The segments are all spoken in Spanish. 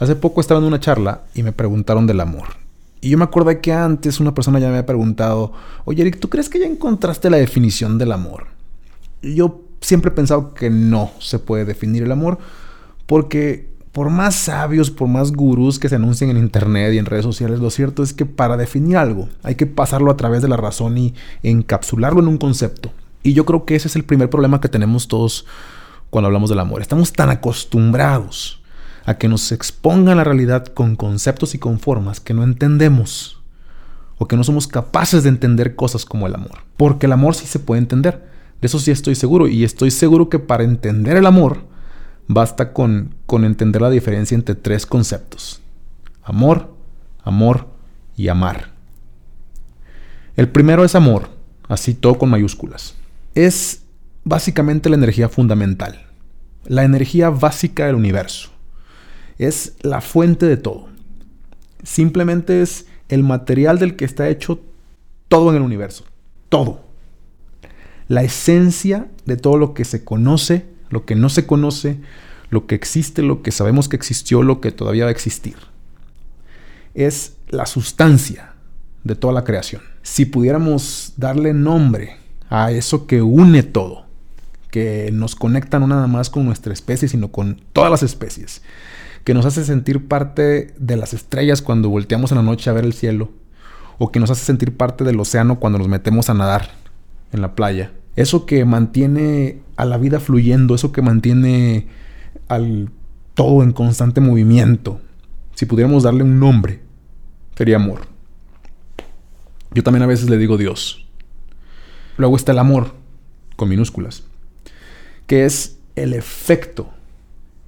Hace poco estaba en una charla y me preguntaron del amor. Y yo me acordé que antes una persona ya me había preguntado, oye Eric, ¿tú crees que ya encontraste la definición del amor? Y yo siempre he pensado que no se puede definir el amor porque por más sabios, por más gurús que se anuncien en internet y en redes sociales, lo cierto es que para definir algo hay que pasarlo a través de la razón y encapsularlo en un concepto. Y yo creo que ese es el primer problema que tenemos todos cuando hablamos del amor. Estamos tan acostumbrados a que nos expongan la realidad con conceptos y con formas que no entendemos o que no somos capaces de entender cosas como el amor. Porque el amor sí se puede entender. De eso sí estoy seguro. Y estoy seguro que para entender el amor basta con, con entender la diferencia entre tres conceptos. Amor, amor y amar. El primero es amor, así todo con mayúsculas. Es básicamente la energía fundamental, la energía básica del universo es la fuente de todo. Simplemente es el material del que está hecho todo en el universo. Todo. La esencia de todo lo que se conoce, lo que no se conoce, lo que existe, lo que sabemos que existió, lo que todavía va a existir. Es la sustancia de toda la creación. Si pudiéramos darle nombre a eso que une todo, que nos conecta no nada más con nuestra especie, sino con todas las especies, que nos hace sentir parte de las estrellas cuando volteamos en la noche a ver el cielo, o que nos hace sentir parte del océano cuando nos metemos a nadar en la playa. Eso que mantiene a la vida fluyendo, eso que mantiene al todo en constante movimiento. Si pudiéramos darle un nombre, sería amor. Yo también a veces le digo Dios. Luego está el amor, con minúsculas, que es el efecto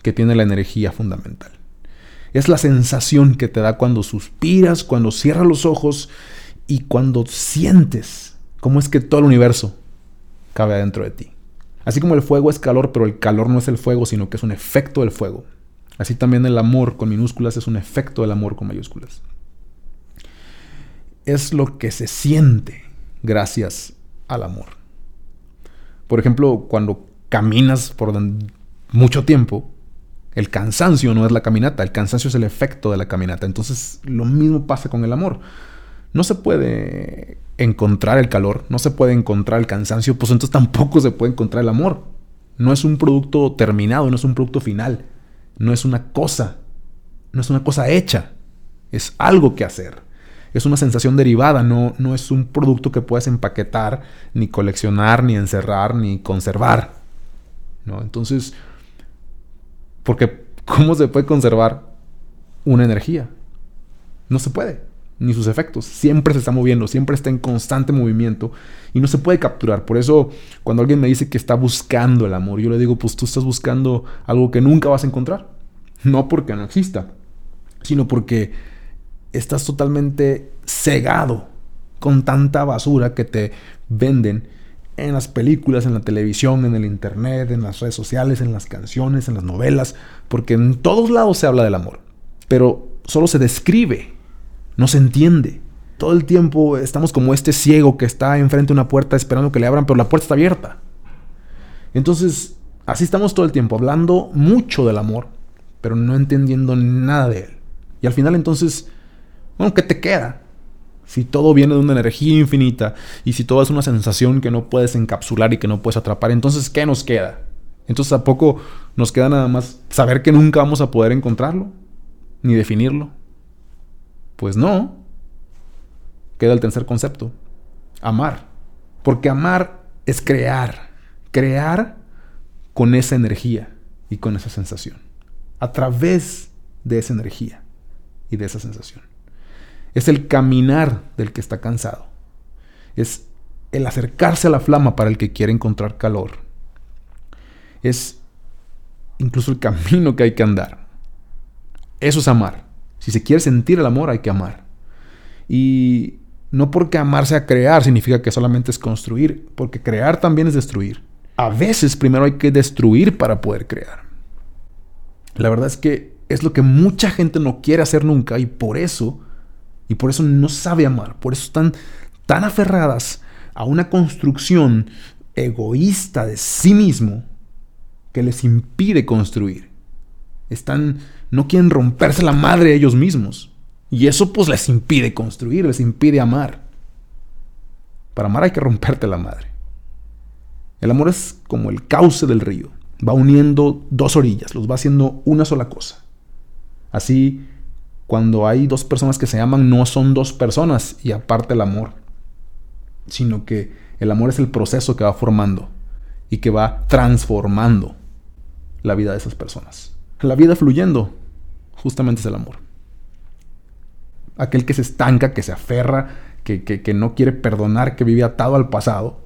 que tiene la energía fundamental. Es la sensación que te da cuando suspiras, cuando cierras los ojos y cuando sientes cómo es que todo el universo cabe adentro de ti. Así como el fuego es calor, pero el calor no es el fuego, sino que es un efecto del fuego. Así también el amor con minúsculas es un efecto del amor con mayúsculas. Es lo que se siente gracias al amor. Por ejemplo, cuando caminas por mucho tiempo, el cansancio no es la caminata, el cansancio es el efecto de la caminata. Entonces lo mismo pasa con el amor. No se puede encontrar el calor, no se puede encontrar el cansancio, pues entonces tampoco se puede encontrar el amor. No es un producto terminado, no es un producto final, no es una cosa, no es una cosa hecha, es algo que hacer. Es una sensación derivada, no, no es un producto que puedes empaquetar, ni coleccionar, ni encerrar, ni conservar. ¿no? Entonces, porque ¿cómo se puede conservar una energía? No se puede, ni sus efectos. Siempre se está moviendo, siempre está en constante movimiento y no se puede capturar. Por eso cuando alguien me dice que está buscando el amor, yo le digo, pues tú estás buscando algo que nunca vas a encontrar. No porque no exista, sino porque estás totalmente cegado con tanta basura que te venden en las películas, en la televisión, en el internet, en las redes sociales, en las canciones, en las novelas, porque en todos lados se habla del amor, pero solo se describe, no se entiende. Todo el tiempo estamos como este ciego que está enfrente de una puerta esperando que le abran, pero la puerta está abierta. Entonces, así estamos todo el tiempo, hablando mucho del amor, pero no entendiendo nada de él. Y al final entonces, bueno, ¿qué te queda? Si todo viene de una energía infinita y si todo es una sensación que no puedes encapsular y que no puedes atrapar, entonces ¿qué nos queda? Entonces ¿a poco nos queda nada más saber que nunca vamos a poder encontrarlo? Ni definirlo. Pues no. Queda el tercer concepto. Amar. Porque amar es crear. Crear con esa energía y con esa sensación. A través de esa energía y de esa sensación. Es el caminar del que está cansado. Es el acercarse a la flama para el que quiere encontrar calor. Es incluso el camino que hay que andar. Eso es amar. Si se quiere sentir el amor, hay que amar. Y no porque amar sea crear significa que solamente es construir, porque crear también es destruir. A veces primero hay que destruir para poder crear. La verdad es que es lo que mucha gente no quiere hacer nunca y por eso y por eso no sabe amar, por eso están tan aferradas a una construcción egoísta de sí mismo que les impide construir. Están, no quieren romperse la madre ellos mismos. Y eso pues les impide construir, les impide amar. Para amar hay que romperte la madre. El amor es como el cauce del río. Va uniendo dos orillas, los va haciendo una sola cosa. Así, cuando hay dos personas que se aman, no son dos personas y aparte el amor, sino que el amor es el proceso que va formando y que va transformando la vida de esas personas. La vida fluyendo, justamente es el amor. Aquel que se estanca, que se aferra, que, que, no quiere perdonar, que vive atado al pasado,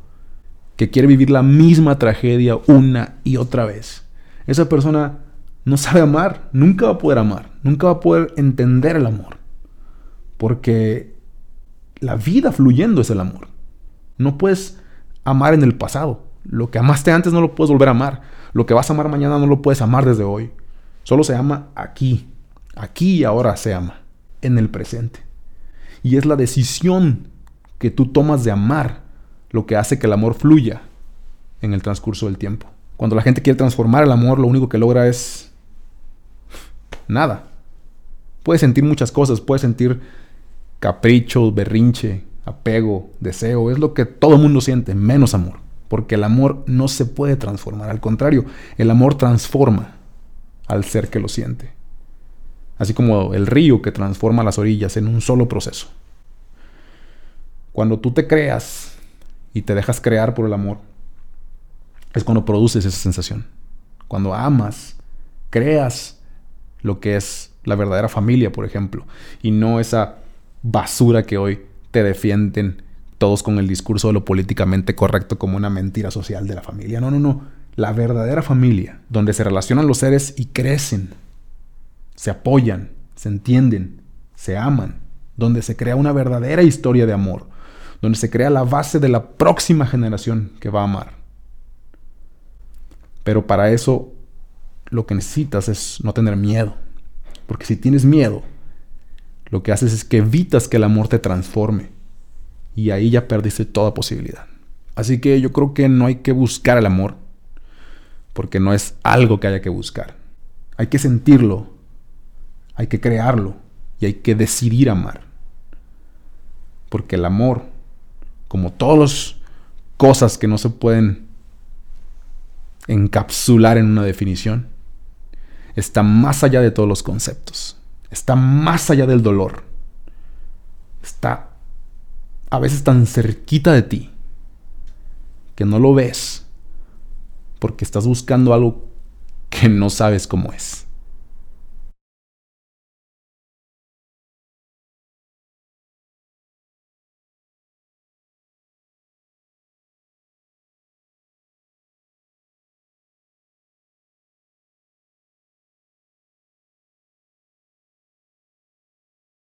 que quiere vivir la misma tragedia una y otra vez. Esa persona no sabe amar, nunca va a poder amar, nunca va a poder entender el amor. Porque la vida fluyendo es el amor. No puedes amar en el pasado. Lo que amaste antes no lo puedes volver a amar. Lo que vas a amar mañana no lo puedes amar desde hoy. Solo se ama aquí. Aquí y ahora se ama. En el presente. Y es la decisión que tú tomas de amar lo que hace que el amor fluya en el transcurso del tiempo. Cuando la gente quiere transformar el amor, lo único que logra es nada. Puedes sentir muchas cosas, puedes sentir capricho, berrinche, apego, deseo, es lo que todo el mundo siente, menos amor. Porque el amor no se puede transformar, al contrario, el amor transforma al ser que lo siente. Así como el río que transforma las orillas en un solo proceso. Cuando tú te creas y te dejas crear por el amor, es cuando produces esa sensación. Cuando amas, creas lo que es la verdadera familia, por ejemplo, y no esa basura que hoy te defienden todos con el discurso de lo políticamente correcto como una mentira social de la familia. No, no, no. La verdadera familia, donde se relacionan los seres y crecen, se apoyan, se entienden, se aman, donde se crea una verdadera historia de amor, donde se crea la base de la próxima generación que va a amar. Pero para eso lo que necesitas es no tener miedo, porque si tienes miedo, lo que haces es que evitas que el amor te transforme. Y ahí ya perdiste toda posibilidad. Así que yo creo que no hay que buscar el amor, porque no es algo que haya que buscar. Hay que sentirlo, hay que crearlo y hay que decidir amar. Porque el amor, como todas las cosas que no se pueden encapsular en una definición, está más allá de todos los conceptos está más allá del dolor. Está a veces tan cerquita de ti que no lo ves porque estás buscando algo que no sabes cómo es.